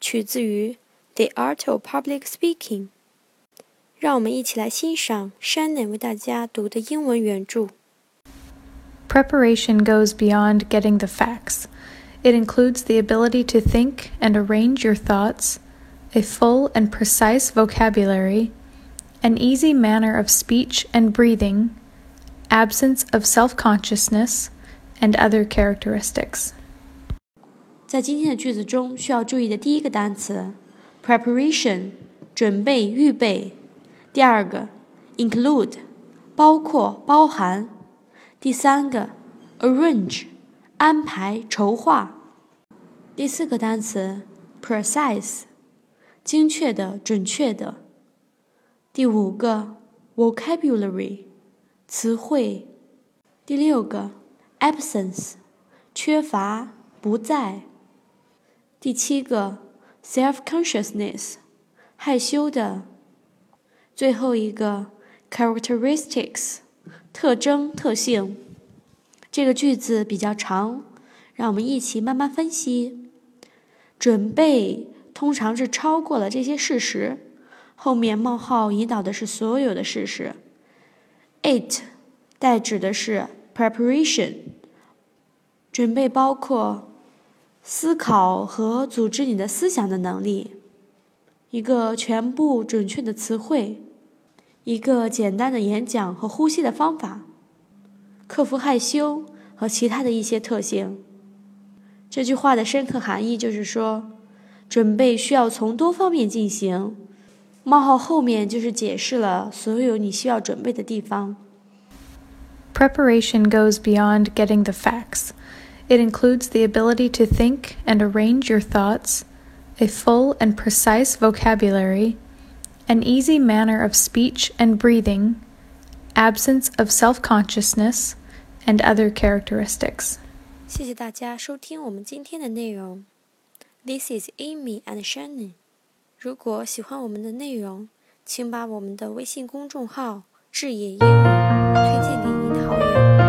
取自于《The Art of Public Speaking》。让我们一起来欣赏 Shannon 为大家读的英文原着。Preparation goes beyond getting the facts. It includes the ability to think and arrange your thoughts, a full and precise vocabulary, an easy manner of speech and breathing, absence of self consciousness, and other characteristics. 在今天的句子中，需要注意的第一个单词 preparation 准备、预备；第二个 include 包括、包含；第三个 arrange 安排、筹划；第四个单词 precise 精确的、准确的；第五个 vocabulary 词汇；第六个 absence 缺乏、不在。第七个，self-consciousness，害羞的。最后一个，characteristics，特征、特性。这个句子比较长，让我们一起慢慢分析。准备通常是超过了这些事实，后面冒号引导的是所有的事实。It 代指的是 preparation，准备包括。思考和组织你的思想的能力，一个全部准确的词汇，一个简单的演讲和呼吸的方法，克服害羞和其他的一些特性。这句话的深刻含义就是说，准备需要从多方面进行。冒号后面就是解释了所有你需要准备的地方。Preparation goes beyond getting the facts. It includes the ability to think and arrange your thoughts, a full and precise vocabulary, an easy manner of speech and breathing, absence of self consciousness, and other characteristics. 谢谢大家收听我们今天的内容。This is Amy and Shannon。如果喜欢我们的内容，请把我们的微信公众号“智野英语”推荐给您的好友。